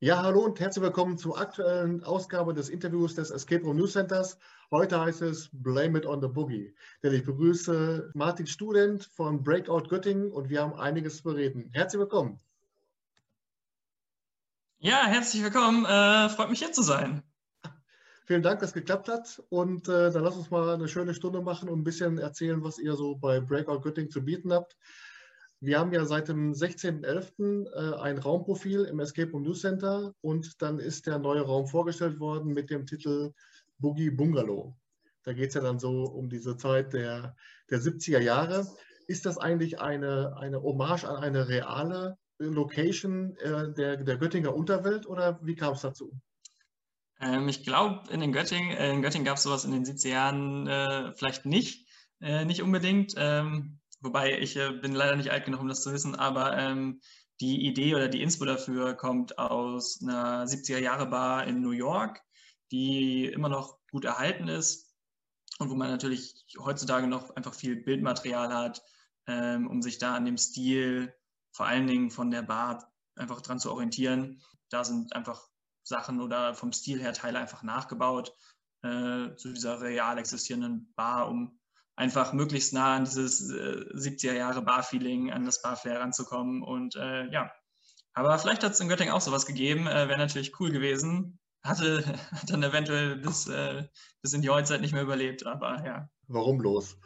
Ja, hallo und herzlich willkommen zur aktuellen Ausgabe des Interviews des Escape Room News Centers. Heute heißt es Blame it on the Boogie. Denn ich begrüße Martin Student von Breakout Göttingen und wir haben einiges zu bereden. Herzlich willkommen. Ja, herzlich willkommen. Äh, freut mich hier zu sein. Vielen Dank, dass es geklappt hat. Und äh, dann lass uns mal eine schöne Stunde machen und ein bisschen erzählen, was ihr so bei Breakout Göttingen zu bieten habt. Wir haben ja seit dem 16.11. Äh, ein Raumprofil im Escape Room News Center und dann ist der neue Raum vorgestellt worden mit dem Titel Boogie Bungalow. Da geht es ja dann so um diese Zeit der, der 70er Jahre. Ist das eigentlich eine, eine Hommage an eine reale Location äh, der, der Göttinger Unterwelt oder wie kam es dazu? Ähm, ich glaube, in, in Göttingen gab es sowas in den 70er Jahren äh, vielleicht nicht, äh, nicht unbedingt. Ähm, Wobei ich äh, bin leider nicht alt genug, um das zu wissen, aber ähm, die Idee oder die Inspo dafür kommt aus einer 70er-Jahre-Bar in New York, die immer noch gut erhalten ist und wo man natürlich heutzutage noch einfach viel Bildmaterial hat, ähm, um sich da an dem Stil, vor allen Dingen von der Bar, einfach dran zu orientieren. Da sind einfach Sachen oder vom Stil her Teile einfach nachgebaut äh, zu dieser real existierenden Bar, um einfach möglichst nah an dieses äh, 70er Jahre Bar-Feeling, an das Bar-Flair ranzukommen. Und äh, ja, aber vielleicht hat es in Göttingen auch sowas gegeben, äh, wäre natürlich cool gewesen. Hatte dann eventuell bis, äh, bis in die Heutzeit nicht mehr überlebt, aber ja. Warum bloß?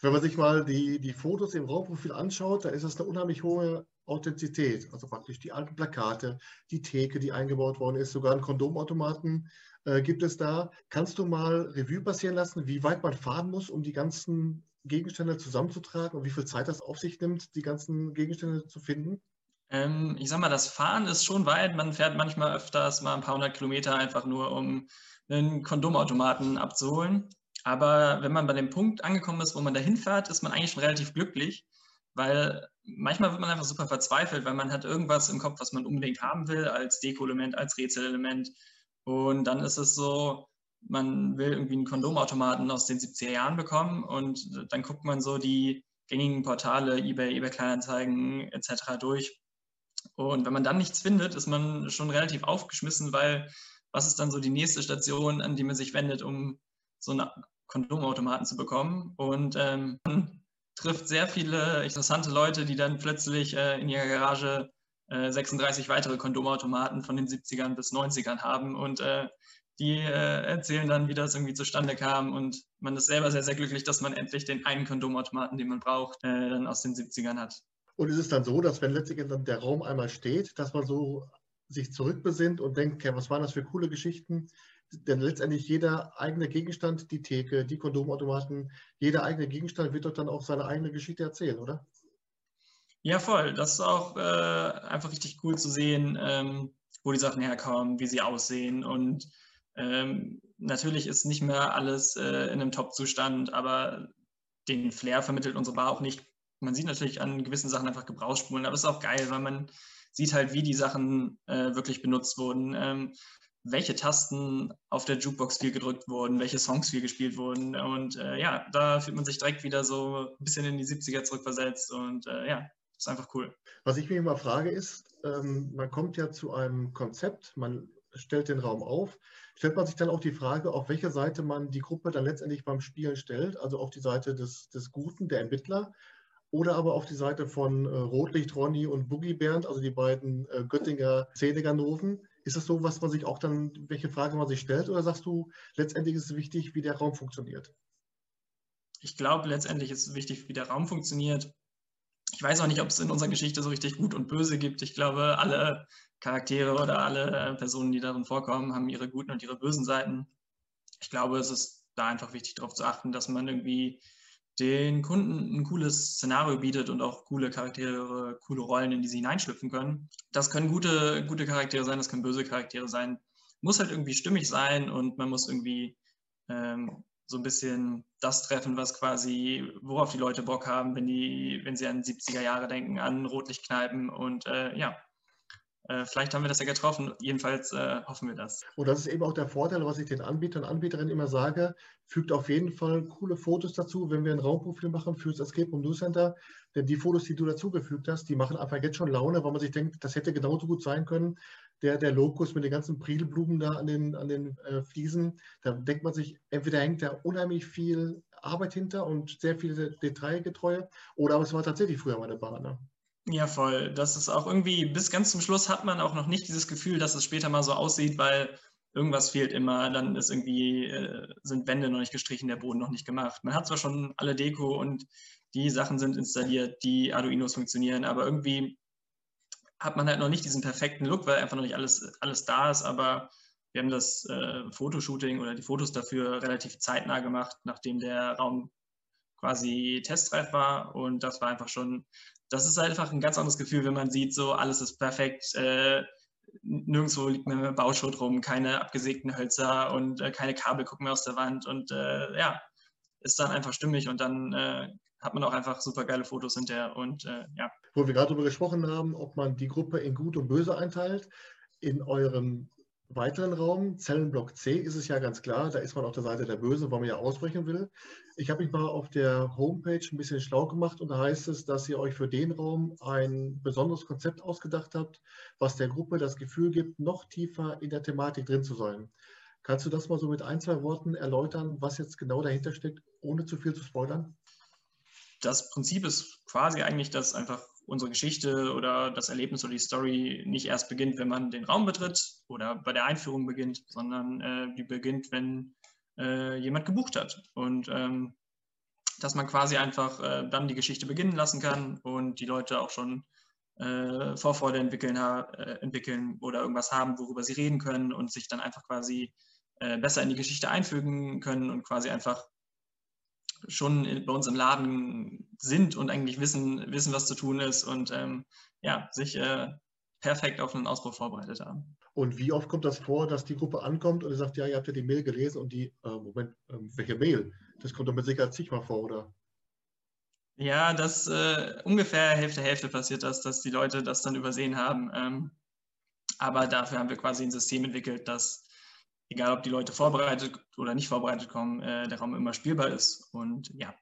Wenn man sich mal die, die Fotos im Raumprofil anschaut, da ist das eine unheimlich hohe Authentizität. Also praktisch die alten Plakate, die Theke, die eingebaut worden ist, sogar ein Kondomautomaten äh, gibt es da. Kannst du mal Revue passieren lassen, wie weit man fahren muss, um die ganzen Gegenstände zusammenzutragen und wie viel Zeit das auf sich nimmt, die ganzen Gegenstände zu finden? Ähm, ich sag mal, das Fahren ist schon weit. Man fährt manchmal öfters mal ein paar hundert Kilometer einfach nur, um einen Kondomautomaten abzuholen. Aber wenn man bei dem Punkt angekommen ist, wo man dahin fährt, ist man eigentlich schon relativ glücklich, weil manchmal wird man einfach super verzweifelt, weil man hat irgendwas im Kopf, was man unbedingt haben will, als Deko-Element, als Rätselelement. Und dann ist es so, man will irgendwie einen Kondomautomaten aus den 70er Jahren bekommen und dann guckt man so die gängigen Portale, eBay, eBay Kleinanzeigen etc. durch. Und wenn man dann nichts findet, ist man schon relativ aufgeschmissen, weil was ist dann so die nächste Station, an die man sich wendet, um so einen Kondomautomaten zu bekommen? Und ähm, man trifft sehr viele interessante Leute, die dann plötzlich äh, in ihrer Garage 36 äh, weitere Kondomautomaten von den 70ern bis 90ern haben und äh, die äh, erzählen dann, wie das irgendwie zustande kam und man ist selber sehr, sehr glücklich, dass man endlich den einen Kondomautomaten, den man braucht, äh, dann aus den 70ern hat. Und ist es dann so, dass wenn letztlich dann der Raum einmal steht, dass man so sich zurückbesinnt und denkt, okay, was waren das für coole Geschichten? Denn letztendlich jeder eigene Gegenstand, die Theke, die Kondomautomaten, jeder eigene Gegenstand wird doch dann auch seine eigene Geschichte erzählen, oder? Ja, voll. Das ist auch äh, einfach richtig cool zu sehen, ähm, wo die Sachen herkommen, wie sie aussehen. Und ähm, natürlich ist nicht mehr alles äh, in einem Top-Zustand, aber den Flair vermittelt unsere Bar auch nicht. Man sieht natürlich an gewissen Sachen einfach Gebrauchsspuren, aber es ist auch geil, weil man sieht halt, wie die Sachen äh, wirklich benutzt wurden. Ähm, welche Tasten auf der Jukebox viel gedrückt wurden, welche Songs viel gespielt wurden. Und äh, ja, da fühlt man sich direkt wieder so ein bisschen in die 70er zurückversetzt. Und äh, ja, das ist einfach cool. Was ich mich immer frage ist, ähm, man kommt ja zu einem Konzept, man stellt den Raum auf, stellt man sich dann auch die Frage, auf welche Seite man die Gruppe dann letztendlich beim Spielen stellt, also auf die Seite des, des Guten, der Ermittler, oder aber auf die Seite von äh, Rotlicht Ronny und Boogie Bernd, also die beiden äh, Göttinger Szeneganoven. Ist das so, was man sich auch dann, welche Frage man sich stellt, oder sagst du, letztendlich ist es wichtig, wie der Raum funktioniert? Ich glaube, letztendlich ist es wichtig, wie der Raum funktioniert ich weiß auch nicht, ob es in unserer Geschichte so richtig gut und böse gibt. Ich glaube, alle Charaktere oder alle Personen, die darin vorkommen, haben ihre guten und ihre bösen Seiten. Ich glaube, es ist da einfach wichtig darauf zu achten, dass man irgendwie den Kunden ein cooles Szenario bietet und auch coole Charaktere, coole Rollen, in die sie hineinschlüpfen können. Das können gute, gute Charaktere sein, das können böse Charaktere sein. Muss halt irgendwie stimmig sein und man muss irgendwie ähm, so ein bisschen das treffen, was quasi, worauf die Leute Bock haben, wenn die, wenn sie an 70er Jahre denken, an Rotlichtkneipen und äh, ja, äh, vielleicht haben wir das ja getroffen. Jedenfalls äh, hoffen wir das. Und das ist eben auch der Vorteil, was ich den Anbietern und Anbieterinnen immer sage. Fügt auf jeden Fall coole Fotos dazu, wenn wir ein Raumprofil machen fürs Escape Room News Center. Denn die Fotos, die du dazugefügt hast, die machen einfach jetzt schon Laune, weil man sich denkt, das hätte genauso gut sein können. Der, der Lokus mit den ganzen Prilblumen da an den, an den äh, Fliesen. Da denkt man sich, entweder hängt da unheimlich viel Arbeit hinter und sehr viele Detailgetreue, oder aber es war tatsächlich früher mal eine Bahn. Ne? Ja, voll. Das ist auch irgendwie, bis ganz zum Schluss hat man auch noch nicht dieses Gefühl, dass es später mal so aussieht, weil irgendwas fehlt immer, dann ist irgendwie, äh, sind Wände noch nicht gestrichen, der Boden noch nicht gemacht. Man hat zwar schon alle Deko und die Sachen sind installiert, die Arduinos funktionieren, aber irgendwie hat man halt noch nicht diesen perfekten Look, weil einfach noch nicht alles, alles da ist, aber wir haben das äh, Fotoshooting oder die Fotos dafür relativ zeitnah gemacht, nachdem der Raum quasi testreif war. Und das war einfach schon, das ist einfach ein ganz anderes Gefühl, wenn man sieht, so alles ist perfekt, äh, nirgendwo liegt mehr Bauschutt rum, keine abgesägten Hölzer und äh, keine Kabel gucken mehr aus der Wand und äh, ja, ist dann einfach stimmig und dann äh, hat man auch einfach super geile Fotos hinterher und äh, ja. Wo wir gerade darüber gesprochen haben, ob man die Gruppe in Gut und Böse einteilt, in eurem weiteren Raum, Zellenblock C, ist es ja ganz klar, da ist man auf der Seite der Böse, weil man ja ausbrechen will. Ich habe mich mal auf der Homepage ein bisschen schlau gemacht und da heißt es, dass ihr euch für den Raum ein besonderes Konzept ausgedacht habt, was der Gruppe das Gefühl gibt, noch tiefer in der Thematik drin zu sein. Kannst du das mal so mit ein, zwei Worten erläutern, was jetzt genau dahinter steckt, ohne zu viel zu spoilern? Das Prinzip ist quasi eigentlich, dass einfach unsere Geschichte oder das Erlebnis oder die Story nicht erst beginnt, wenn man den Raum betritt oder bei der Einführung beginnt, sondern äh, die beginnt, wenn äh, jemand gebucht hat. Und ähm, dass man quasi einfach äh, dann die Geschichte beginnen lassen kann und die Leute auch schon äh, Vorfreude entwickeln, äh, entwickeln oder irgendwas haben, worüber sie reden können und sich dann einfach quasi äh, besser in die Geschichte einfügen können und quasi einfach schon bei uns im Laden sind und eigentlich wissen, wissen was zu tun ist und ähm, ja, sich äh, perfekt auf einen Ausbruch vorbereitet haben. Und wie oft kommt das vor, dass die Gruppe ankommt und sagt, ja, ihr habt ja die Mail gelesen und die, äh, Moment, äh, welche Mail? Das kommt doch mit Sicherheit zigmal vor, oder? Ja, das äh, ungefähr Hälfte Hälfte passiert das, dass die Leute das dann übersehen haben. Ähm, aber dafür haben wir quasi ein System entwickelt, das egal ob die Leute vorbereitet oder nicht vorbereitet kommen, äh, der Raum immer spielbar ist. Und ja,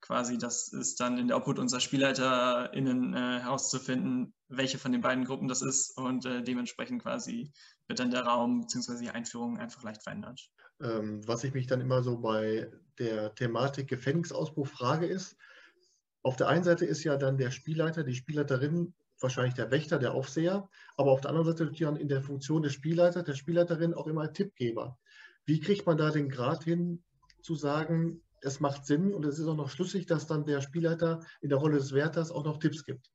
quasi das ist dann in der Obhut unserer SpielleiterInnen äh, herauszufinden, welche von den beiden Gruppen das ist und äh, dementsprechend quasi wird dann der Raum bzw. die Einführung einfach leicht verändert. Ähm, was ich mich dann immer so bei der Thematik Gefängnisausbruch frage ist, auf der einen Seite ist ja dann der Spielleiter, die Spielleiterin wahrscheinlich der Wächter, der Aufseher, aber auf der anderen Seite natürlich in der Funktion des Spielleiters, der Spielleiterin auch immer Tippgeber. Wie kriegt man da den Grad hin, zu sagen, es macht Sinn und es ist auch noch schlüssig, dass dann der Spielleiter in der Rolle des Wärters auch noch Tipps gibt?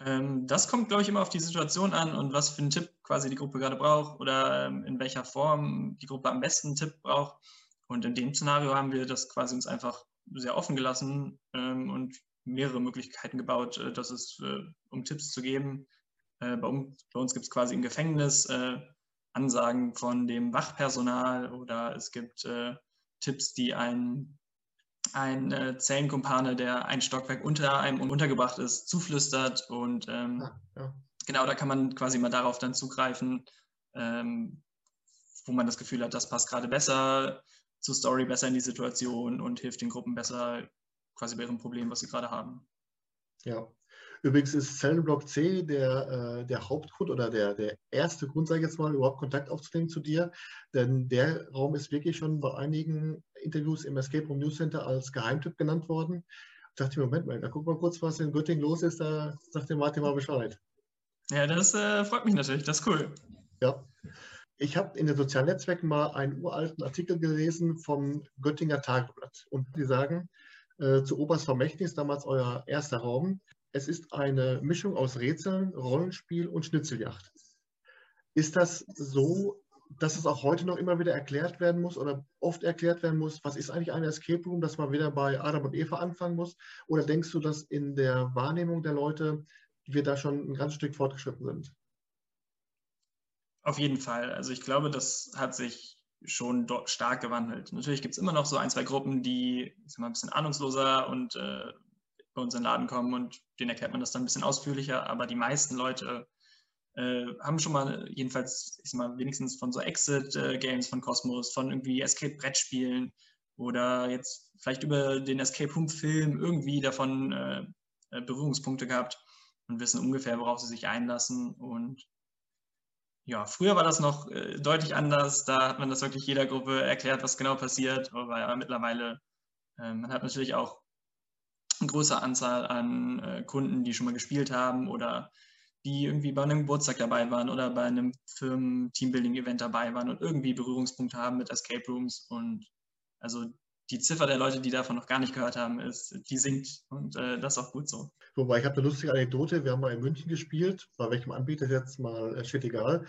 Ähm, das kommt, glaube ich, immer auf die Situation an und was für einen Tipp quasi die Gruppe gerade braucht oder ähm, in welcher Form die Gruppe am besten einen Tipp braucht. Und in dem Szenario haben wir das quasi uns einfach sehr offen gelassen ähm, und mehrere Möglichkeiten gebaut, äh, dass es, äh, um Tipps zu geben. Äh, bei, uns, bei uns gibt es quasi im Gefängnis Ansagen von dem Wachpersonal oder es gibt Tipps, die ein, ein Zellenkumpane, der ein Stockwerk unter einem untergebracht ist, zuflüstert. Und ähm, ja, ja. genau, da kann man quasi mal darauf dann zugreifen, ähm, wo man das Gefühl hat, das passt gerade besser zur Story, besser in die Situation und hilft den Gruppen besser quasi bei ihrem Problem, was sie gerade haben. Ja. Übrigens ist Zellenblock C der, äh, der Hauptgrund oder der, der erste Grund, sage ich jetzt mal, überhaupt Kontakt aufzunehmen zu dir. Denn der Raum ist wirklich schon bei einigen Interviews im Escape Room News Center als Geheimtipp genannt worden. Ich dachte, Moment mal, da guck mal kurz, was in Göttingen los ist, da sagt der Martin mal Bescheid. Ja, das äh, freut mich natürlich, das ist cool. Ja. Ich habe in den sozialen Netzwerken mal einen uralten Artikel gelesen vom Göttinger Tageblatt. Und die sagen, äh, zu Oberst Vermächtnis, damals euer erster Raum. Es ist eine Mischung aus Rätseln, Rollenspiel und Schnitzeljagd. Ist das so, dass es auch heute noch immer wieder erklärt werden muss oder oft erklärt werden muss, was ist eigentlich ein Escape Room, dass man wieder bei Adam und Eva anfangen muss? Oder denkst du, dass in der Wahrnehmung der Leute wir da schon ein ganz Stück fortgeschritten sind? Auf jeden Fall. Also ich glaube, das hat sich schon stark gewandelt. Natürlich gibt es immer noch so ein, zwei Gruppen, die mal, ein bisschen ahnungsloser und äh, bei uns in den Laden kommen und denen erklärt man das dann ein bisschen ausführlicher, aber die meisten Leute äh, haben schon mal jedenfalls, ich sag mal, wenigstens von so Exit-Games von Cosmos, von irgendwie Escape-Brettspielen oder jetzt vielleicht über den Escape Room-Film irgendwie davon äh, äh, Berührungspunkte gehabt und wissen ungefähr, worauf sie sich einlassen und ja, früher war das noch äh, deutlich anders. Da hat man das wirklich jeder Gruppe erklärt, was genau passiert. Aber mittlerweile, äh, man hat natürlich auch eine große Anzahl an äh, Kunden, die schon mal gespielt haben oder die irgendwie bei einem Geburtstag dabei waren oder bei einem Firmen-Teambuilding-Event dabei waren und irgendwie Berührungspunkte haben mit Escape Rooms. Und also die Ziffer der Leute, die davon noch gar nicht gehört haben, ist, die sinkt und äh, das ist auch gut so. Wobei ich habe eine lustige Anekdote, wir haben mal in München gespielt, bei welchem Anbieter jetzt mal äh, steht egal.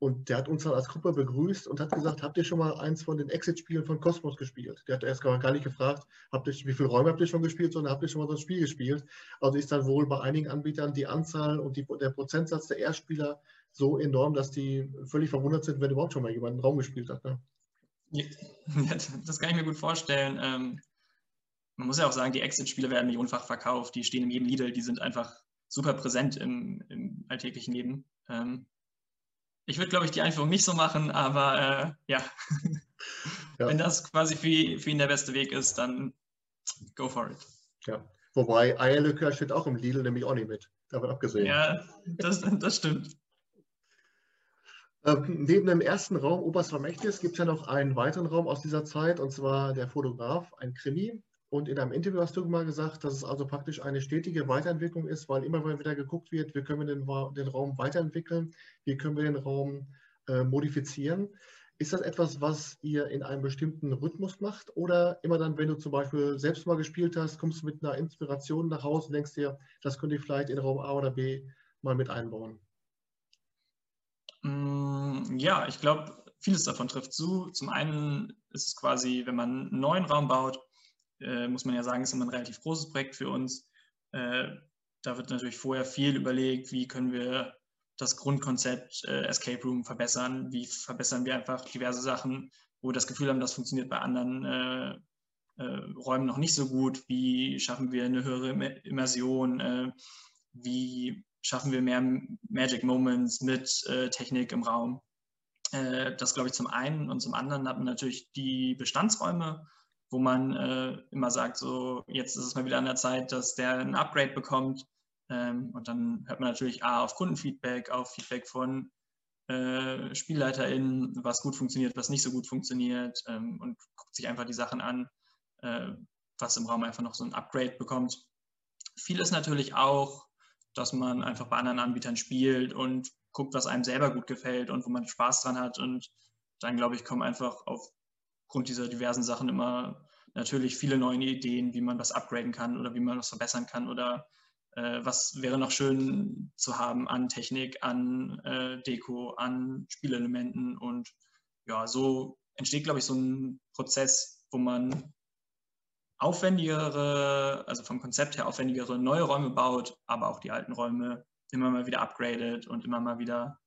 Und der hat uns dann als Gruppe begrüßt und hat gesagt, habt ihr schon mal eins von den Exit-Spielen von Cosmos gespielt? Der hat erst gar nicht gefragt, habt ihr, wie viele Räume habt ihr schon gespielt, sondern habt ihr schon mal so ein Spiel gespielt? Also ist dann wohl bei einigen Anbietern die Anzahl und die, der Prozentsatz der Erstspieler so enorm, dass die völlig verwundert sind, wenn überhaupt schon mal jemand einen Raum gespielt hat. Ne? Das kann ich mir gut vorstellen. Ähm, man muss ja auch sagen, die Exit-Spiele werden millionenfach verkauft, die stehen in jedem Lidl, die sind einfach super präsent im, im alltäglichen Leben. Ähm, ich würde, glaube ich, die Einführung nicht so machen, aber äh, ja. ja. wenn das quasi für, für ihn der beste Weg ist, dann go for it. Ja, wobei Eierlikör steht auch im Lidl nämlich auch nicht mit, davon abgesehen. Ja, das, das stimmt. Ähm, neben dem ersten Raum Oberst Vermächtnis gibt es ja noch einen weiteren Raum aus dieser Zeit, und zwar der Fotograf, ein Krimi. Und in einem Interview hast du mal gesagt, dass es also praktisch eine stetige Weiterentwicklung ist, weil immer wieder geguckt wird, wie können wir den, den Raum weiterentwickeln, wie können wir den Raum äh, modifizieren. Ist das etwas, was ihr in einem bestimmten Rhythmus macht? Oder immer dann, wenn du zum Beispiel selbst mal gespielt hast, kommst du mit einer Inspiration nach Hause und denkst dir, das könnte ich vielleicht in Raum A oder B mal mit einbauen? Mm, ja, ich glaube, vieles davon trifft zu. Zum einen ist es quasi, wenn man einen neuen Raum baut, äh, muss man ja sagen, ist immer ein relativ großes Projekt für uns. Äh, da wird natürlich vorher viel überlegt, wie können wir das Grundkonzept äh, Escape Room verbessern, wie verbessern wir einfach diverse Sachen, wo wir das Gefühl haben, das funktioniert bei anderen äh, äh, Räumen noch nicht so gut, wie schaffen wir eine höhere Immersion, äh, wie schaffen wir mehr Magic Moments mit Technik im Raum. Äh, das glaube ich zum einen und zum anderen hat man natürlich die Bestandsräume, wo man äh, immer sagt, so jetzt ist es mal wieder an der Zeit, dass der ein Upgrade bekommt. Ähm, und dann hört man natürlich A auf Kundenfeedback, auf Feedback von äh, SpielleiterInnen, was gut funktioniert, was nicht so gut funktioniert ähm, und guckt sich einfach die Sachen an, äh, was im Raum einfach noch so ein Upgrade bekommt. Viel ist natürlich auch dass man einfach bei anderen Anbietern spielt und guckt, was einem selber gut gefällt und wo man Spaß dran hat. Und dann, glaube ich, kommen einfach aufgrund dieser diversen Sachen immer natürlich viele neue Ideen, wie man was upgraden kann oder wie man was verbessern kann oder äh, was wäre noch schön zu haben an Technik, an äh, Deko, an Spielelementen. Und ja, so entsteht, glaube ich, so ein Prozess, wo man aufwendigere, also vom Konzept her aufwendigere neue Räume baut, aber auch die alten Räume immer mal wieder upgradet und immer mal wieder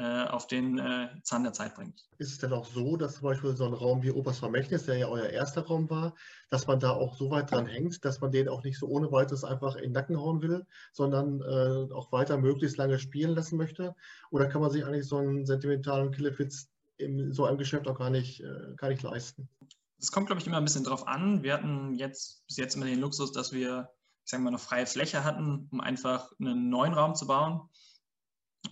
äh, auf den äh, Zahn der Zeit bringt. Ist es denn auch so, dass zum Beispiel so ein Raum wie Oberst Vermächtnis, der ja euer erster Raum war, dass man da auch so weit dran hängt, dass man den auch nicht so ohne weiteres einfach in den Nacken hauen will, sondern äh, auch weiter möglichst lange spielen lassen möchte? Oder kann man sich eigentlich so einen sentimentalen Killefitz in so einem Geschäft auch gar nicht, äh, gar nicht leisten? Es kommt, glaube ich, immer ein bisschen drauf an. Wir hatten jetzt bis jetzt immer den Luxus, dass wir, ich sage mal, eine freie Fläche hatten, um einfach einen neuen Raum zu bauen.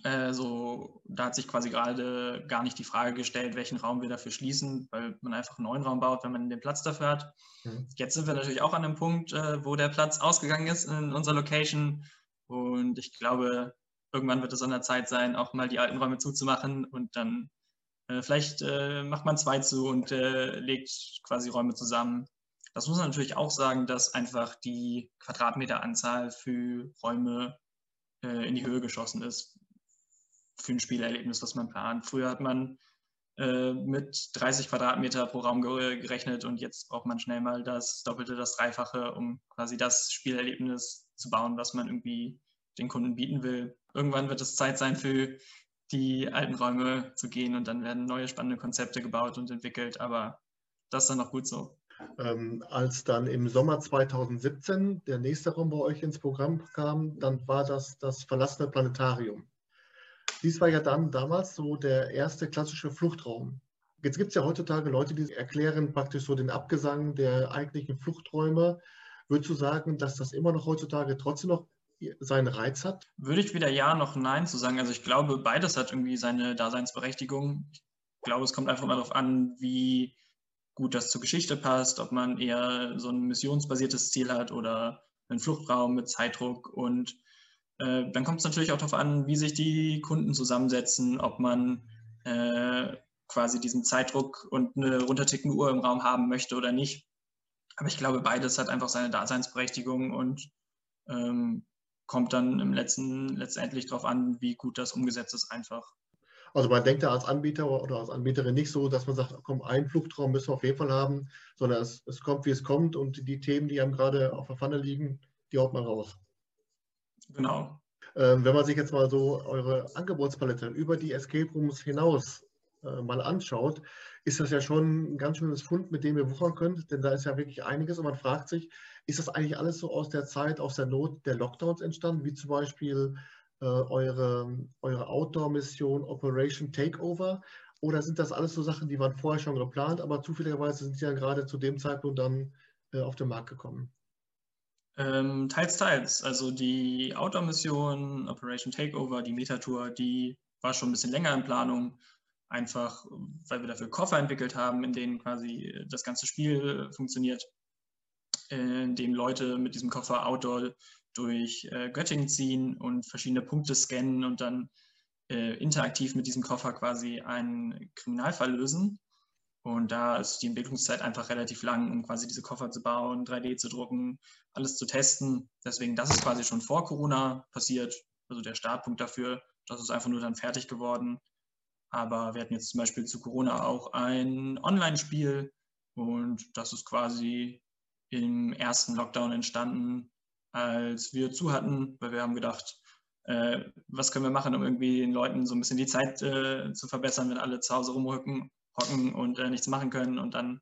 Äh, so, da hat sich quasi gerade gar nicht die Frage gestellt, welchen Raum wir dafür schließen, weil man einfach einen neuen Raum baut, wenn man den Platz dafür hat. Mhm. Jetzt sind wir natürlich auch an einem Punkt, äh, wo der Platz ausgegangen ist in unserer Location. Und ich glaube, irgendwann wird es an der Zeit sein, auch mal die alten Räume zuzumachen und dann äh, vielleicht äh, macht man zwei zu und legt quasi Räume zusammen. Das muss man natürlich auch sagen, dass einfach die Quadratmeteranzahl für Räume in die Höhe geschossen ist für ein Spielerlebnis, was man plant. Früher hat man mit 30 Quadratmeter pro Raum gerechnet und jetzt braucht man schnell mal das Doppelte, das Dreifache, um quasi das Spielerlebnis zu bauen, was man irgendwie den Kunden bieten will. Irgendwann wird es Zeit sein für die alten Räume zu gehen und dann werden neue spannende Konzepte gebaut und entwickelt, aber das ist dann auch gut so. Ähm, als dann im Sommer 2017 der nächste Raum bei euch ins Programm kam, dann war das das verlassene Planetarium. Dies war ja dann damals so der erste klassische Fluchtraum. Jetzt gibt es ja heutzutage Leute, die erklären praktisch so den Abgesang der eigentlichen Fluchträume. Würdest du sagen, dass das immer noch heutzutage trotzdem noch seinen Reiz hat? Würde ich weder Ja noch Nein zu sagen. Also ich glaube, beides hat irgendwie seine Daseinsberechtigung. Ich glaube, es kommt einfach mal darauf an, wie gut das zur Geschichte passt, ob man eher so ein missionsbasiertes Ziel hat oder einen Fluchtraum mit Zeitdruck. Und äh, dann kommt es natürlich auch darauf an, wie sich die Kunden zusammensetzen, ob man äh, quasi diesen Zeitdruck und eine runtertickende Uhr im Raum haben möchte oder nicht. Aber ich glaube, beides hat einfach seine Daseinsberechtigung und ähm, kommt dann im letzten letztendlich darauf an, wie gut das umgesetzt ist einfach. Also man denkt da als Anbieter oder als Anbieterin nicht so, dass man sagt, komm, einen Flugtraum müssen wir auf jeden Fall haben, sondern es, es kommt, wie es kommt und die Themen, die einem gerade auf der Pfanne liegen, die haut man raus. Genau. Ähm, wenn man sich jetzt mal so eure Angebotspalette über die Escape Rooms hinaus äh, mal anschaut, ist das ja schon ein ganz schönes Fund, mit dem ihr wuchern könnt, denn da ist ja wirklich einiges und man fragt sich, ist das eigentlich alles so aus der Zeit, aus der Not der Lockdowns entstanden, wie zum Beispiel eure, eure Outdoor-Mission Operation Takeover? Oder sind das alles so Sachen, die waren vorher schon geplant, aber zufälligerweise sind sie ja gerade zu dem Zeitpunkt dann äh, auf den Markt gekommen? Ähm, teils, teils. Also die Outdoor-Mission, Operation Takeover, die Metatour, die war schon ein bisschen länger in Planung. Einfach, weil wir dafür Koffer entwickelt haben, in denen quasi das ganze Spiel funktioniert, in dem Leute mit diesem Koffer Outdoor durch äh, Göttingen ziehen und verschiedene Punkte scannen und dann äh, interaktiv mit diesem Koffer quasi einen Kriminalfall lösen. Und da ist die Entwicklungszeit einfach relativ lang, um quasi diese Koffer zu bauen, 3D zu drucken, alles zu testen. Deswegen, das ist quasi schon vor Corona passiert. Also der Startpunkt dafür, das ist einfach nur dann fertig geworden. Aber wir hatten jetzt zum Beispiel zu Corona auch ein Online-Spiel und das ist quasi im ersten Lockdown entstanden, als wir zu hatten, weil wir haben gedacht, äh, was können wir machen, um irgendwie den Leuten so ein bisschen die Zeit äh, zu verbessern, wenn alle zu Hause rumhocken hocken und äh, nichts machen können. Und dann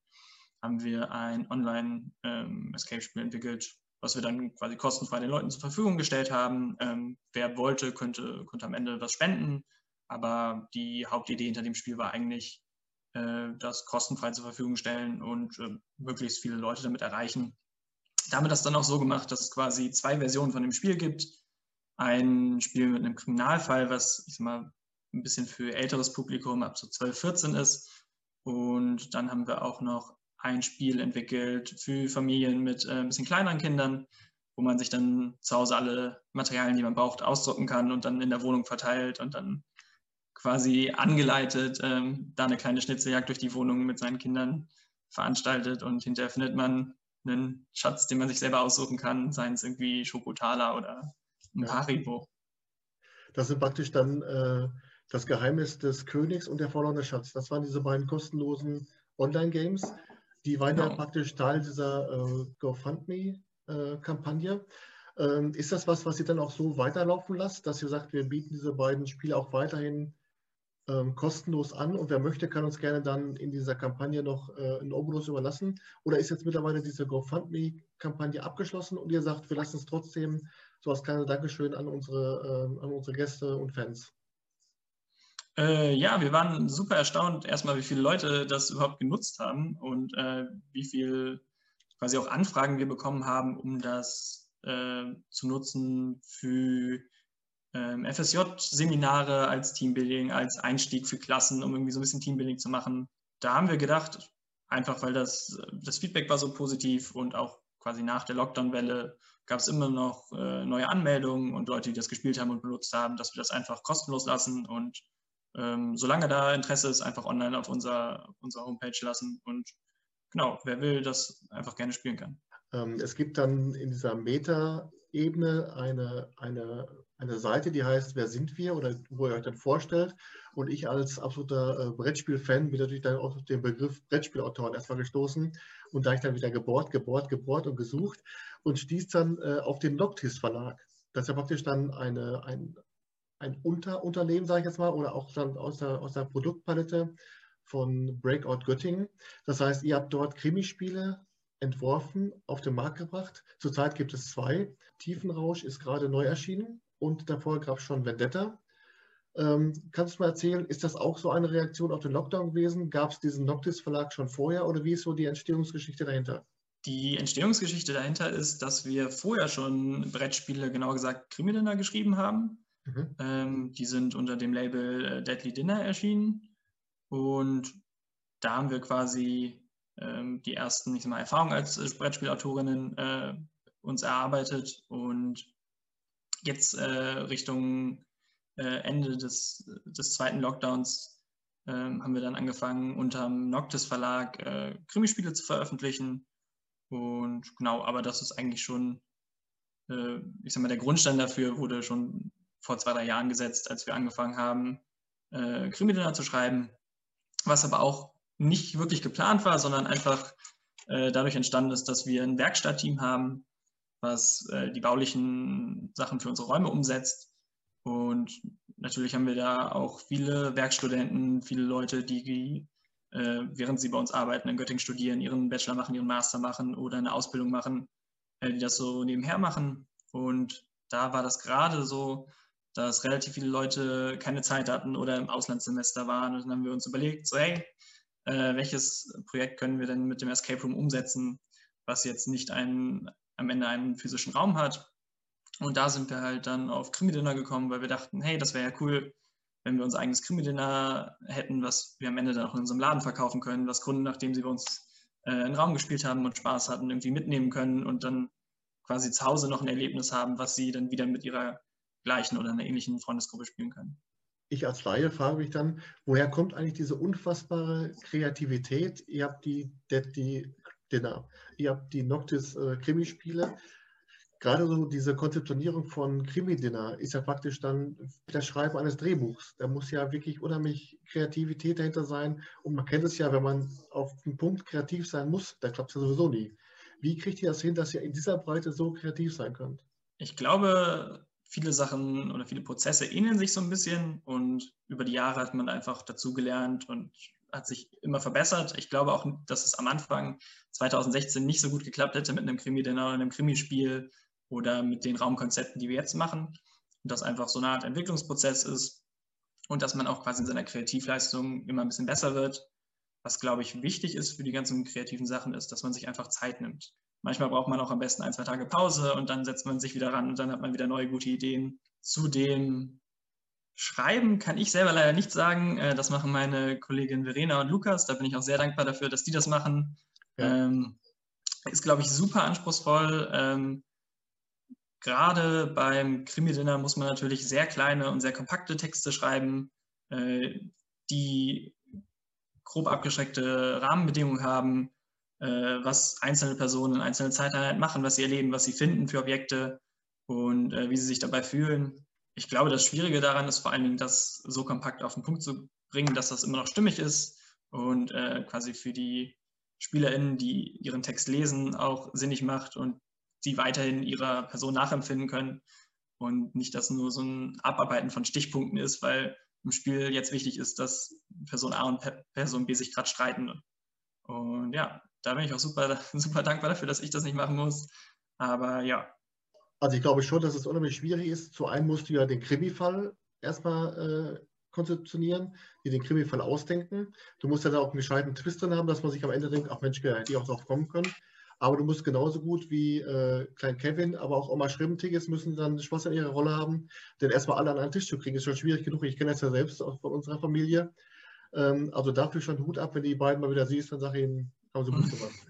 haben wir ein Online-Escape-Spiel ähm, entwickelt, was wir dann quasi kostenfrei den Leuten zur Verfügung gestellt haben. Ähm, wer wollte, könnte, konnte am Ende was spenden. Aber die Hauptidee hinter dem Spiel war eigentlich, äh, das kostenfrei zur Verfügung stellen und äh, möglichst viele Leute damit erreichen. Damit das dann auch so gemacht, dass es quasi zwei Versionen von dem Spiel gibt. Ein Spiel mit einem Kriminalfall, was ich sag mal ein bisschen für älteres Publikum ab so 12, 14 ist und dann haben wir auch noch ein Spiel entwickelt für Familien mit äh, ein bisschen kleineren Kindern, wo man sich dann zu Hause alle Materialien, die man braucht, ausdrucken kann und dann in der Wohnung verteilt und dann quasi angeleitet ähm, da eine kleine Schnitzeljagd durch die Wohnung mit seinen Kindern veranstaltet und hinterher findet man einen Schatz, den man sich selber aussuchen kann, seien es irgendwie Schokotala oder ein ja. Haribo. Das sind praktisch dann äh, das Geheimnis des Königs und der verlorene Schatz. Das waren diese beiden kostenlosen Online-Games. Die waren genau. ja praktisch Teil dieser äh, GoFundMe-Kampagne. Äh, ähm, ist das was, was ihr dann auch so weiterlaufen lasst, dass ihr sagt, wir bieten diese beiden Spiele auch weiterhin ähm, kostenlos an und wer möchte, kann uns gerne dann in dieser Kampagne noch äh, einen Obolus überlassen? Oder ist jetzt mittlerweile diese GoFundMe-Kampagne abgeschlossen und ihr sagt, wir lassen es trotzdem so als kleines Dankeschön an unsere, äh, an unsere Gäste und Fans? Äh, ja, wir waren super erstaunt, erstmal, wie viele Leute das überhaupt genutzt haben und äh, wie viel quasi auch Anfragen wir bekommen haben, um das äh, zu nutzen für ähm, FSJ-Seminare als Teambuilding, als Einstieg für Klassen, um irgendwie so ein bisschen Teambuilding zu machen. Da haben wir gedacht, einfach weil das, das Feedback war so positiv und auch quasi nach der Lockdown-Welle gab es immer noch äh, neue Anmeldungen und Leute, die das gespielt haben und benutzt haben, dass wir das einfach kostenlos lassen und ähm, solange da Interesse ist, einfach online auf unserer, unserer Homepage lassen und genau, wer will, das einfach gerne spielen kann. Ähm, es gibt dann in dieser Meta-Ebene eine, eine, eine Seite, die heißt Wer sind wir oder wo ihr euch dann vorstellt. Und ich als absoluter äh, Brettspiel-Fan bin natürlich dann auf den Begriff Brettspielautoren erstmal gestoßen und da ich dann wieder gebohrt, gebohrt, gebohrt und gesucht und stieß dann äh, auf den Noctis Verlag. Das ist ja praktisch dann eine, ein, ein Unterunternehmen, sage ich jetzt mal, oder auch dann aus der, aus der Produktpalette von Breakout Göttingen. Das heißt, ihr habt dort Krimispiele entworfen, auf den Markt gebracht. Zurzeit gibt es zwei. Tiefenrausch ist gerade neu erschienen und davor gab es schon Vendetta. Ähm, kannst du mal erzählen, ist das auch so eine Reaktion auf den Lockdown gewesen? Gab es diesen Noctis Verlag schon vorher oder wie ist so die Entstehungsgeschichte dahinter? Die Entstehungsgeschichte dahinter ist, dass wir vorher schon Brettspiele, genauer gesagt Krimi-Dinner geschrieben haben. Mhm. Ähm, die sind unter dem Label äh, Deadly Dinner erschienen. Und da haben wir quasi ähm, die ersten ich sag mal, Erfahrungen als Brettspielautorinnen äh, uns erarbeitet. Und jetzt äh, Richtung äh, Ende des, des zweiten Lockdowns ähm, haben wir dann angefangen, unter dem Noctis Verlag äh, Krimispiele zu veröffentlichen. Und genau, aber das ist eigentlich schon, äh, ich sag mal, der Grundstein dafür wurde schon vor zwei, drei Jahren gesetzt, als wir angefangen haben, äh, Krimi-Dinner zu schreiben, was aber auch nicht wirklich geplant war, sondern einfach äh, dadurch entstanden ist, dass wir ein Werkstattteam haben, was äh, die baulichen Sachen für unsere Räume umsetzt. Und natürlich haben wir da auch viele Werkstudenten, viele Leute, die äh, während sie bei uns arbeiten, in Göttingen studieren, ihren Bachelor machen, ihren Master machen oder eine Ausbildung machen, äh, die das so nebenher machen. Und da war das gerade so, dass relativ viele Leute keine Zeit hatten oder im Auslandssemester waren. Und dann haben wir uns überlegt, so hey, äh, welches Projekt können wir denn mit dem Escape Room umsetzen, was jetzt nicht einen, am Ende einen physischen Raum hat. Und da sind wir halt dann auf Krimi-Dinner gekommen, weil wir dachten, hey, das wäre ja cool, wenn wir unser eigenes Krimi-Dinner hätten, was wir am Ende dann auch in unserem Laden verkaufen können, was Kunden, nachdem sie bei uns äh, einen Raum gespielt haben und Spaß hatten, irgendwie mitnehmen können und dann quasi zu Hause noch ein Erlebnis haben, was sie dann wieder mit ihrer gleichen oder einer ähnlichen Freundesgruppe spielen können. Ich als Laie frage mich dann, woher kommt eigentlich diese unfassbare Kreativität? Ihr habt die, die, die Dinner, ihr habt die Noctis äh. Gerade so diese Konzeptionierung von Krimi-Dinner ist ja praktisch dann das Schreiben eines Drehbuchs. Da muss ja wirklich unheimlich Kreativität dahinter sein. Und man kennt es ja, wenn man auf einen Punkt kreativ sein muss, dann klappt es ja sowieso nie. Wie kriegt ihr das hin, dass ihr in dieser Breite so kreativ sein könnt? Ich glaube, viele Sachen oder viele Prozesse ähneln sich so ein bisschen und über die Jahre hat man einfach dazugelernt und hat sich immer verbessert. Ich glaube auch, dass es am Anfang 2016 nicht so gut geklappt hätte mit einem Krimi-Dinner oder einem Krimispiel oder mit den Raumkonzepten, die wir jetzt machen. Und dass einfach so eine Art Entwicklungsprozess ist und dass man auch quasi in seiner Kreativleistung immer ein bisschen besser wird. Was, glaube ich, wichtig ist für die ganzen kreativen Sachen, ist, dass man sich einfach Zeit nimmt. Manchmal braucht man auch am besten ein, zwei Tage Pause und dann setzt man sich wieder ran und dann hat man wieder neue gute Ideen. Zu dem Schreiben kann ich selber leider nicht sagen. Äh, das machen meine Kolleginnen Verena und Lukas. Da bin ich auch sehr dankbar dafür, dass die das machen. Ja. Ähm, ist, glaube ich, super anspruchsvoll. Ähm, gerade beim Krimi-Dinner muss man natürlich sehr kleine und sehr kompakte Texte schreiben, äh, die grob abgeschreckte Rahmenbedingungen haben, äh, was einzelne Personen in einzelnen Zeiteinheiten machen, was sie erleben, was sie finden für Objekte und wie sie sich dabei fühlen. Ich glaube, das Schwierige daran ist vor allen Dingen, das so kompakt auf den Punkt zu bringen, dass das immer noch stimmig ist und äh, quasi für die SpielerInnen, die ihren Text lesen, auch sinnig macht und sie weiterhin ihrer Person nachempfinden können und nicht, dass nur so ein Abarbeiten von Stichpunkten ist, weil im Spiel jetzt wichtig ist, dass Person A und Person B sich gerade streiten. Und ja, da bin ich auch super, super dankbar dafür, dass ich das nicht machen muss. Aber ja. Also ich glaube schon, dass es unheimlich schwierig ist. Zu einem musst du ja den Krimi-Fall erstmal äh, konzeptionieren, dir den Krimi-Fall ausdenken. Du musst ja da auch einen gescheiten Twist drin haben, dass man sich am Ende denkt, ach Mensch, hätte ich auch drauf kommen können. Aber du musst genauso gut wie äh, Klein Kevin, aber auch Oma Schrimmentigges müssen dann Spaß in ihrer Rolle haben. Denn erstmal alle an einen Tisch zu kriegen, ist schon schwierig genug. Ich kenne das ja selbst auch von unserer Familie. Ähm, also dafür schon Hut ab, wenn die beiden mal wieder siehst, dann sag ich ihnen, haben sie gut gemacht.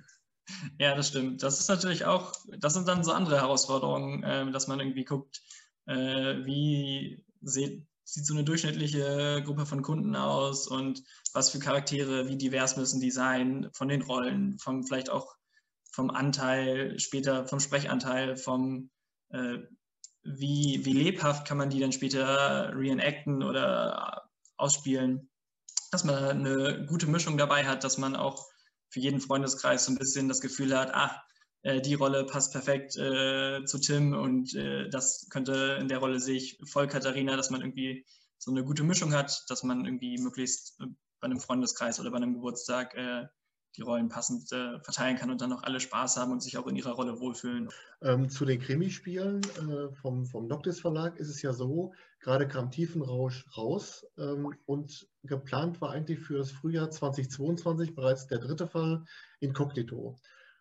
Ja, das stimmt. Das ist natürlich auch, das sind dann so andere Herausforderungen, äh, dass man irgendwie guckt, äh, wie sieht, sieht so eine durchschnittliche Gruppe von Kunden aus und was für Charaktere, wie divers müssen die sein von den Rollen, vom vielleicht auch vom Anteil, später vom Sprechanteil, vom äh, wie, wie lebhaft kann man die dann später reenacten oder ausspielen, dass man eine gute Mischung dabei hat, dass man auch für jeden Freundeskreis so ein bisschen das Gefühl hat, ah, äh, die Rolle passt perfekt äh, zu Tim und äh, das könnte in der Rolle sehe ich voll Katharina, dass man irgendwie so eine gute Mischung hat, dass man irgendwie möglichst äh, bei einem Freundeskreis oder bei einem Geburtstag äh, die Rollen passend äh, verteilen kann und dann auch alle Spaß haben und sich auch in ihrer Rolle wohlfühlen. Ähm, zu den Krimispielen äh, vom, vom Noctis Verlag ist es ja so, gerade kam Tiefenrausch raus ähm, und geplant war eigentlich für das Frühjahr 2022 bereits der dritte Fall Inkognito.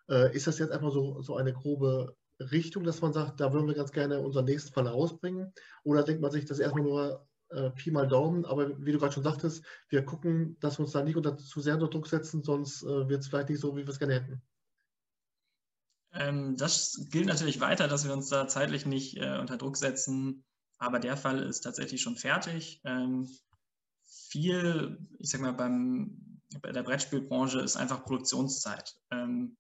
Äh, ist das jetzt erstmal so, so eine grobe Richtung, dass man sagt, da würden wir ganz gerne unseren nächsten Fall rausbringen? Oder denkt man sich das erstmal nur äh, Pi mal Daumen, aber wie du gerade schon sagtest, wir gucken, dass wir uns da nicht unter, zu sehr unter Druck setzen, sonst äh, wird es vielleicht nicht so, wie wir es gerne hätten. Ähm, das gilt natürlich weiter, dass wir uns da zeitlich nicht äh, unter Druck setzen, aber der Fall ist tatsächlich schon fertig. Ähm, viel, ich sag mal, beim, bei der Brettspielbranche ist einfach Produktionszeit. Ähm,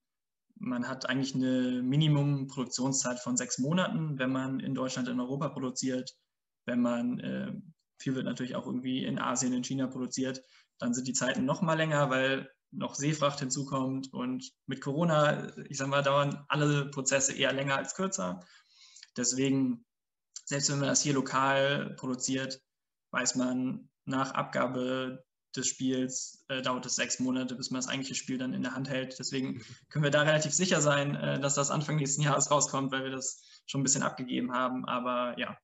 man hat eigentlich eine Minimum-Produktionszeit von sechs Monaten, wenn man in Deutschland, in Europa produziert. Wenn man, äh, viel wird natürlich auch irgendwie in Asien, in China produziert, dann sind die Zeiten noch mal länger, weil noch Seefracht hinzukommt. Und mit Corona, ich sag mal, dauern alle Prozesse eher länger als kürzer. Deswegen, selbst wenn man das hier lokal produziert, weiß man nach Abgabe des Spiels äh, dauert es sechs Monate, bis man das eigentliche Spiel dann in der Hand hält. Deswegen können wir da relativ sicher sein, äh, dass das Anfang nächsten Jahres rauskommt, weil wir das schon ein bisschen abgegeben haben. Aber ja.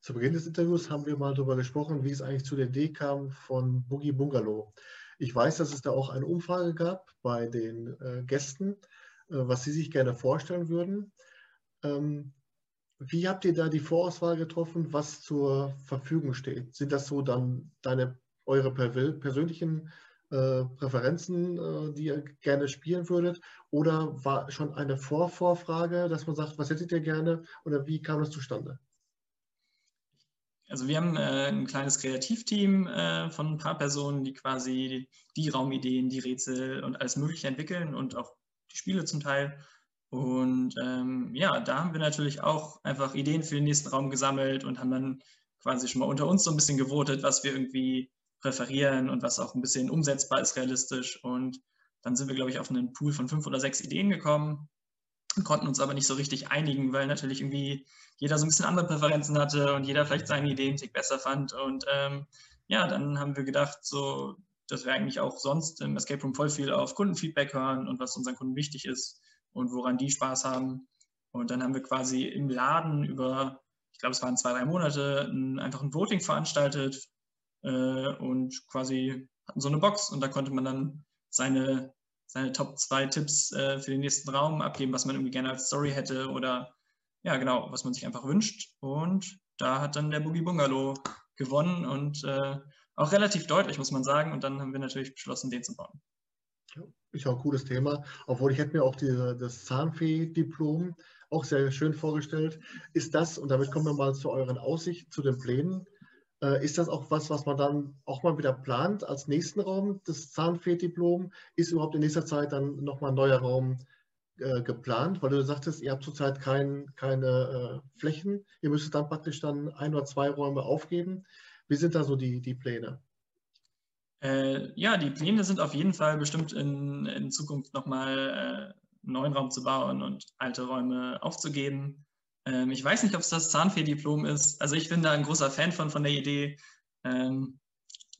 Zu Beginn des Interviews haben wir mal darüber gesprochen, wie es eigentlich zu der Idee kam von Boogie Bungalow. Ich weiß, dass es da auch eine Umfrage gab bei den äh, Gästen, äh, was sie sich gerne vorstellen würden. Ähm, wie habt ihr da die Vorauswahl getroffen, was zur Verfügung steht? Sind das so dann deine eure persönlichen äh, Präferenzen, äh, die ihr gerne spielen würdet? Oder war schon eine Vorvorfrage, dass man sagt, was hättet ihr gerne oder wie kam das zustande? Also wir haben äh, ein kleines Kreativteam äh, von ein paar Personen, die quasi die Raumideen, die Rätsel und alles Mögliche entwickeln und auch die Spiele zum Teil. Und ähm, ja, da haben wir natürlich auch einfach Ideen für den nächsten Raum gesammelt und haben dann quasi schon mal unter uns so ein bisschen gewotet, was wir irgendwie präferieren und was auch ein bisschen umsetzbar ist realistisch. Und dann sind wir, glaube ich, auf einen Pool von fünf oder sechs Ideen gekommen, konnten uns aber nicht so richtig einigen, weil natürlich irgendwie jeder so ein bisschen andere Präferenzen hatte und jeder vielleicht seine Ideen tick besser fand. Und ähm, ja, dann haben wir gedacht, so, dass wir eigentlich auch sonst im Escape Room voll viel auf Kundenfeedback hören und was unseren Kunden wichtig ist und woran die Spaß haben. Und dann haben wir quasi im Laden über, ich glaube, es waren zwei, drei Monate, ein, einfach ein Voting veranstaltet äh, und quasi hatten so eine Box und da konnte man dann seine, seine Top 2 Tipps äh, für den nächsten Raum abgeben, was man irgendwie gerne als Story hätte oder ja, genau, was man sich einfach wünscht. Und da hat dann der Boogie Bungalow gewonnen und äh, auch relativ deutlich, muss man sagen. Und dann haben wir natürlich beschlossen, den zu bauen. Ist auch ein cooles Thema. Obwohl ich hätte mir auch diese, das Zahnfee-Diplom auch sehr schön vorgestellt. Ist das, und damit kommen wir mal zu euren Aussichten, zu den Plänen, ist das auch was, was man dann auch mal wieder plant als nächsten Raum, das Zahnfee-Diplom? Ist überhaupt in nächster Zeit dann nochmal ein neuer Raum äh, geplant? Weil du sagtest, ihr habt zurzeit kein, keine äh, Flächen. Ihr müsstet dann praktisch dann ein oder zwei Räume aufgeben. Wie sind da so die, die Pläne? Äh, ja, die Pläne sind auf jeden Fall bestimmt in, in Zukunft nochmal äh, einen neuen Raum zu bauen und alte Räume aufzugeben. Ähm, ich weiß nicht, ob es das Zahnfee-Diplom ist. Also ich bin da ein großer Fan von, von der Idee. Ähm,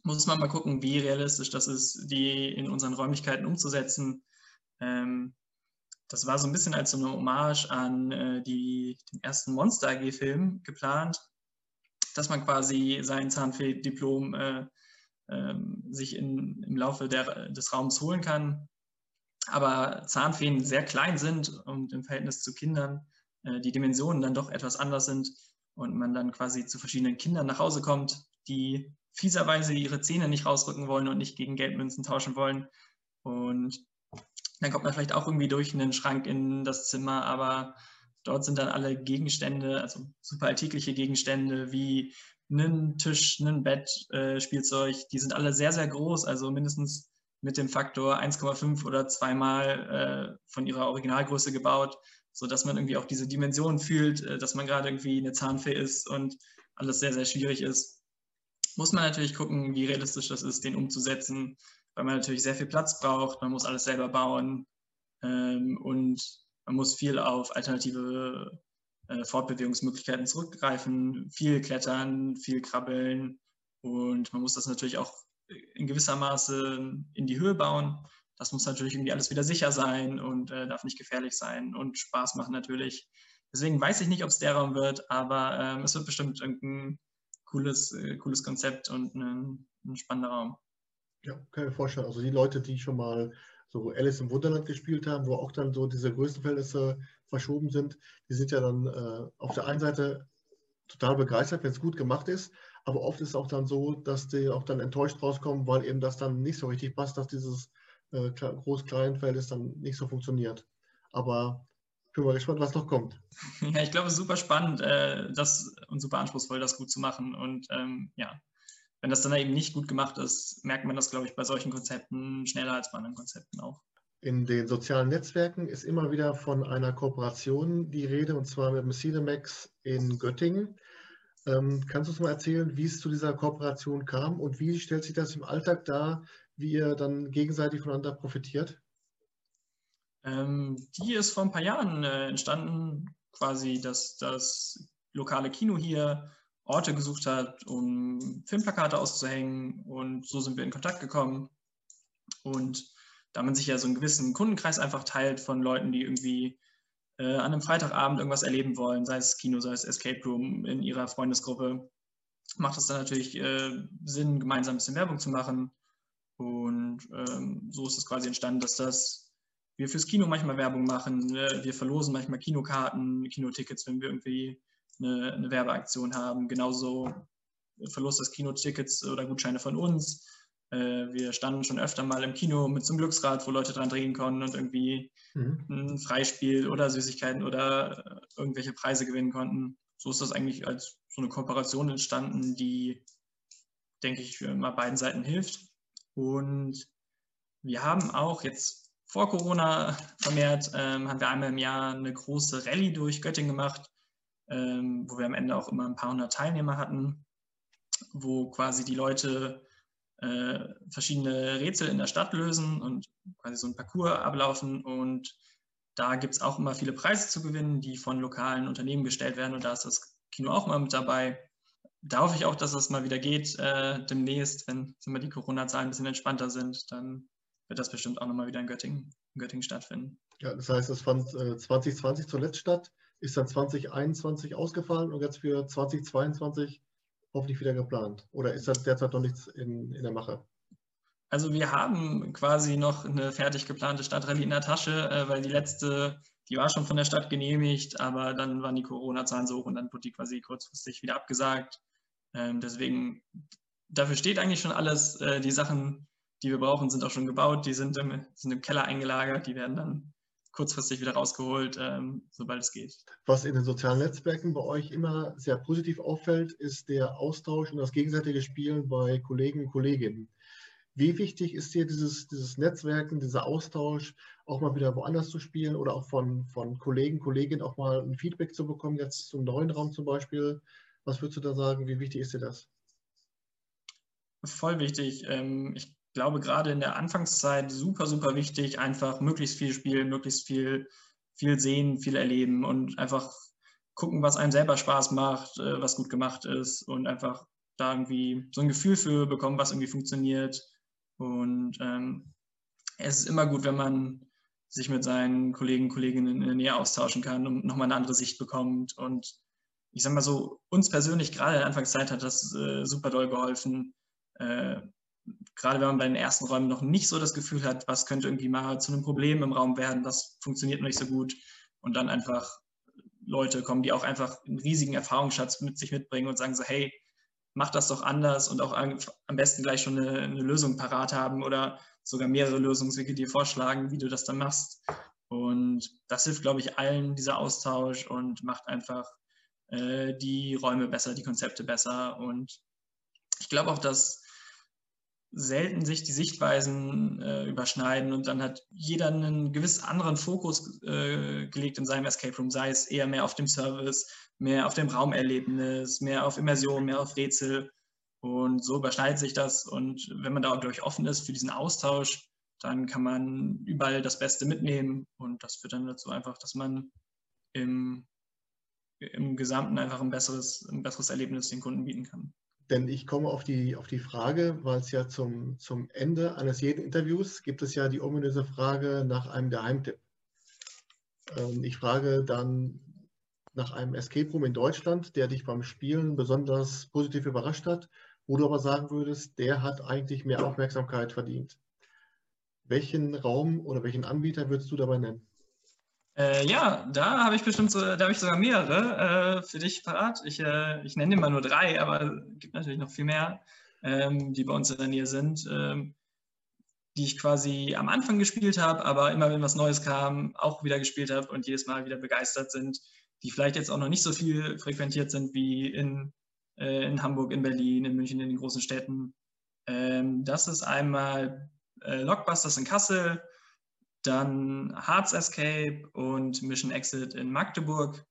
muss man mal gucken, wie realistisch das ist, die in unseren Räumlichkeiten umzusetzen. Ähm, das war so ein bisschen als so eine Hommage an äh, die, den ersten Monster AG-Film geplant, dass man quasi sein Zahnfee-Diplom äh, äh, sich in, im Laufe der, des Raums holen kann. Aber Zahnfeen sehr klein sind und im Verhältnis zu Kindern äh, die Dimensionen dann doch etwas anders sind und man dann quasi zu verschiedenen Kindern nach Hause kommt, die fieserweise ihre Zähne nicht rausrücken wollen und nicht gegen Geldmünzen tauschen wollen. Und dann kommt man vielleicht auch irgendwie durch einen Schrank in das Zimmer, aber dort sind dann alle Gegenstände, also super alltägliche Gegenstände wie einen Tisch, ein Bett, äh, Spielzeug, die sind alle sehr, sehr groß, also mindestens mit dem Faktor 1,5 oder zweimal äh, von ihrer Originalgröße gebaut so dass man irgendwie auch diese Dimension fühlt, äh, dass man gerade irgendwie eine Zahnfee ist und alles sehr, sehr schwierig ist. Muss man natürlich gucken, wie realistisch das ist, den umzusetzen, weil man natürlich sehr viel Platz braucht, man muss alles selber bauen ähm, und man muss viel auf alternative äh, Fortbewegungsmöglichkeiten zurückgreifen, viel klettern, viel krabbeln und man muss das natürlich auch in gewisser Maße in die Höhe bauen das muss natürlich irgendwie alles wieder sicher sein und äh, darf nicht gefährlich sein und Spaß machen natürlich. Deswegen weiß ich nicht, ob es der Raum wird, aber ähm, es wird bestimmt irgendein cooles, äh, cooles Konzept und ein, ein spannender Raum. Ja, kann ich mir vorstellen. Also die Leute, die schon mal so Alice im Wunderland gespielt haben, wo auch dann so diese Größenverhältnisse verschoben sind, die sind ja dann äh, auf der einen Seite total begeistert, wenn es gut gemacht ist, aber oft ist es auch dann so, dass die auch dann enttäuscht rauskommen, weil eben das dann nicht so richtig passt, dass dieses äh, Groß-Klein-Verhältnis dann nicht so funktioniert. Aber ich bin mal gespannt, was noch kommt. Ja, ich glaube, es ist super spannend äh, das, und super anspruchsvoll, das gut zu machen. Und ähm, ja, wenn das dann eben nicht gut gemacht ist, merkt man das, glaube ich, bei solchen Konzepten schneller als bei anderen Konzepten auch. In den sozialen Netzwerken ist immer wieder von einer Kooperation die Rede, und zwar mit dem Cinemax in Göttingen. Ähm, kannst du uns mal erzählen, wie es zu dieser Kooperation kam und wie stellt sich das im Alltag dar, wie ihr dann gegenseitig voneinander profitiert? Ähm, die ist vor ein paar Jahren äh, entstanden, quasi, dass das lokale Kino hier Orte gesucht hat, um Filmplakate auszuhängen und so sind wir in Kontakt gekommen. Und da man sich ja so einen gewissen Kundenkreis einfach teilt von Leuten, die irgendwie äh, an einem Freitagabend irgendwas erleben wollen, sei es Kino, sei es Escape Room in ihrer Freundesgruppe, macht es dann natürlich äh, Sinn, gemeinsam ein bisschen Werbung zu machen. Und ähm, so ist es quasi entstanden, dass das wir fürs Kino manchmal Werbung machen. Ne? Wir verlosen manchmal Kinokarten, Kinotickets, wenn wir irgendwie eine, eine Werbeaktion haben. Genauso verlost das Kinotickets oder Gutscheine von uns. Äh, wir standen schon öfter mal im Kino mit so einem Glücksrad, wo Leute dran drehen konnten und irgendwie mhm. ein Freispiel oder Süßigkeiten oder äh, irgendwelche Preise gewinnen konnten. So ist das eigentlich als so eine Kooperation entstanden, die, denke ich, für immer beiden Seiten hilft. Und wir haben auch jetzt vor Corona vermehrt, ähm, haben wir einmal im Jahr eine große Rallye durch Göttingen gemacht, ähm, wo wir am Ende auch immer ein paar hundert Teilnehmer hatten, wo quasi die Leute äh, verschiedene Rätsel in der Stadt lösen und quasi so ein Parcours ablaufen. Und da gibt es auch immer viele Preise zu gewinnen, die von lokalen Unternehmen gestellt werden. Und da ist das Kino auch mal mit dabei. Da hoffe ich auch, dass es mal wieder geht äh, demnächst, wenn die Corona-Zahlen ein bisschen entspannter sind, dann wird das bestimmt auch nochmal wieder in Göttingen, in Göttingen stattfinden. Ja, das heißt, es fand äh, 2020 zuletzt statt, ist dann 2021 ausgefallen und jetzt für 2022 hoffentlich wieder geplant? Oder ist das derzeit noch nichts in, in der Mache? Also wir haben quasi noch eine fertig geplante Stadtrallye in der Tasche, äh, weil die letzte, die war schon von der Stadt genehmigt, aber dann waren die Corona-Zahlen so hoch und dann wurde die quasi kurzfristig wieder abgesagt. Ähm, deswegen, dafür steht eigentlich schon alles. Äh, die Sachen, die wir brauchen, sind auch schon gebaut, die sind im, sind im Keller eingelagert, die werden dann kurzfristig wieder rausgeholt, ähm, sobald es geht. Was in den sozialen Netzwerken bei euch immer sehr positiv auffällt, ist der Austausch und das gegenseitige Spielen bei Kollegen und Kolleginnen. Wie wichtig ist dir dieses, dieses Netzwerken, dieser Austausch, auch mal wieder woanders zu spielen oder auch von, von Kollegen, Kolleginnen auch mal ein Feedback zu bekommen, jetzt zum neuen Raum zum Beispiel? Was würdest du da sagen? Wie wichtig ist dir das? Voll wichtig. Ähm, ich glaube, gerade in der Anfangszeit super, super wichtig, einfach möglichst viel spielen, möglichst viel, viel sehen, viel erleben und einfach gucken, was einem selber Spaß macht, äh, was gut gemacht ist und einfach da irgendwie so ein Gefühl für bekommen, was irgendwie funktioniert. Und ähm, es ist immer gut, wenn man sich mit seinen Kollegen, Kolleginnen in der Nähe austauschen kann und nochmal eine andere Sicht bekommt. Und ich sage mal so, uns persönlich gerade in der Anfangszeit hat das äh, super doll geholfen, äh, gerade wenn man bei den ersten Räumen noch nicht so das Gefühl hat, was könnte irgendwie mal zu einem Problem im Raum werden, was funktioniert noch nicht so gut und dann einfach Leute kommen, die auch einfach einen riesigen Erfahrungsschatz mit sich mitbringen und sagen so, hey, mach das doch anders und auch am besten gleich schon eine, eine Lösung parat haben oder sogar mehrere Lösungswege dir vorschlagen, wie du das dann machst. Und das hilft, glaube ich, allen, dieser Austausch und macht einfach äh, die Räume besser, die Konzepte besser. Und ich glaube auch, dass selten sich die Sichtweisen äh, überschneiden und dann hat jeder einen gewiss anderen Fokus äh, gelegt in seinem Escape Room, sei es eher mehr auf dem Service, mehr auf dem Raumerlebnis, mehr auf Immersion, mehr auf Rätsel. Und so überschneidet sich das. Und wenn man da dadurch offen ist für diesen Austausch, dann kann man überall das Beste mitnehmen. Und das führt dann dazu einfach, dass man im, im Gesamten einfach ein besseres, ein besseres Erlebnis den Kunden bieten kann. Denn ich komme auf die, auf die Frage, weil es ja zum, zum Ende eines jeden Interviews gibt es ja die ominöse Frage nach einem Geheimtipp. Ähm, ich frage dann nach einem Escape Room in Deutschland, der dich beim Spielen besonders positiv überrascht hat, wo du aber sagen würdest, der hat eigentlich mehr Aufmerksamkeit verdient. Welchen Raum oder welchen Anbieter würdest du dabei nennen? Äh, ja, da habe ich bestimmt so, da habe ich sogar mehrere äh, für dich parat. Ich, äh, ich nenne immer nur drei, aber es gibt natürlich noch viel mehr, ähm, die bei uns in der Nähe sind, ähm, die ich quasi am Anfang gespielt habe, aber immer wenn was Neues kam, auch wieder gespielt habe und jedes Mal wieder begeistert sind, die vielleicht jetzt auch noch nicht so viel frequentiert sind wie in, äh, in Hamburg, in Berlin, in München, in den großen Städten. Ähm, das ist einmal äh, Lockbusters in Kassel, dann Hearts Escape und Mission Exit in Magdeburg.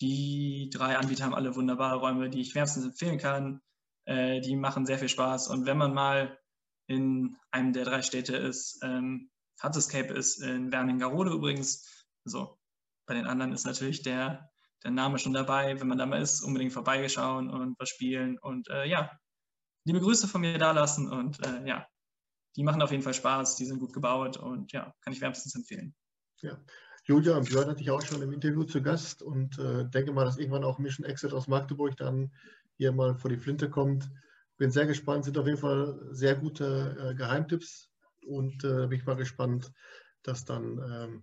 Die drei Anbieter haben alle wunderbare Räume, die ich wärmstens empfehlen kann. Äh, die machen sehr viel Spaß. Und wenn man mal in einem der drei Städte ist, ähm, Hearts Escape ist in Wernigerode übrigens. Also bei den anderen ist natürlich der, der Name schon dabei. Wenn man da mal ist, unbedingt vorbeigeschauen und was spielen. Und äh, ja, liebe Grüße von mir da lassen und äh, ja, die machen auf jeden Fall Spaß, die sind gut gebaut und ja, kann ich wärmstens empfehlen. Ja. Julia und Björn hatte ich auch schon im Interview zu Gast und äh, denke mal, dass irgendwann auch Mission Exit aus Magdeburg dann hier mal vor die Flinte kommt. Bin sehr gespannt, sind auf jeden Fall sehr gute äh, Geheimtipps und äh, bin ich mal gespannt, dass dann ähm,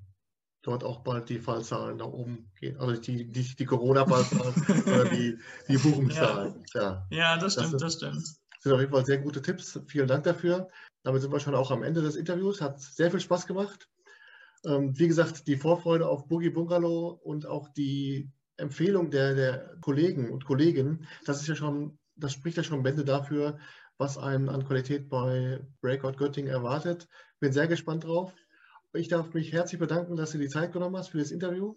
dort auch bald die Fallzahlen nach oben gehen. Also die, die, die Corona-Fallzahlen oder die, die Buchungszahlen. Ja. ja. ja, das stimmt, das, das stimmt. Sind auf jeden Fall sehr gute Tipps. Vielen Dank dafür. Damit sind wir schon auch am Ende des Interviews. Hat sehr viel Spaß gemacht. Ähm, wie gesagt, die Vorfreude auf Boogie Bungalow und auch die Empfehlung der, der Kollegen und Kolleginnen, das ist ja schon, das spricht ja schon Bände dafür, was einen an Qualität bei Breakout Göttingen erwartet. Bin sehr gespannt drauf. Ich darf mich herzlich bedanken, dass du die Zeit genommen hast für das Interview.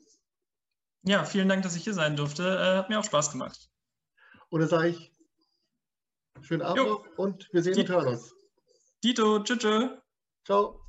Ja, vielen Dank, dass ich hier sein durfte. Äh, hat mir auch Spaß gemacht. Und dann sage ich schönen Abend noch und wir sehen und hören uns. Dito, tschüss. Ciao.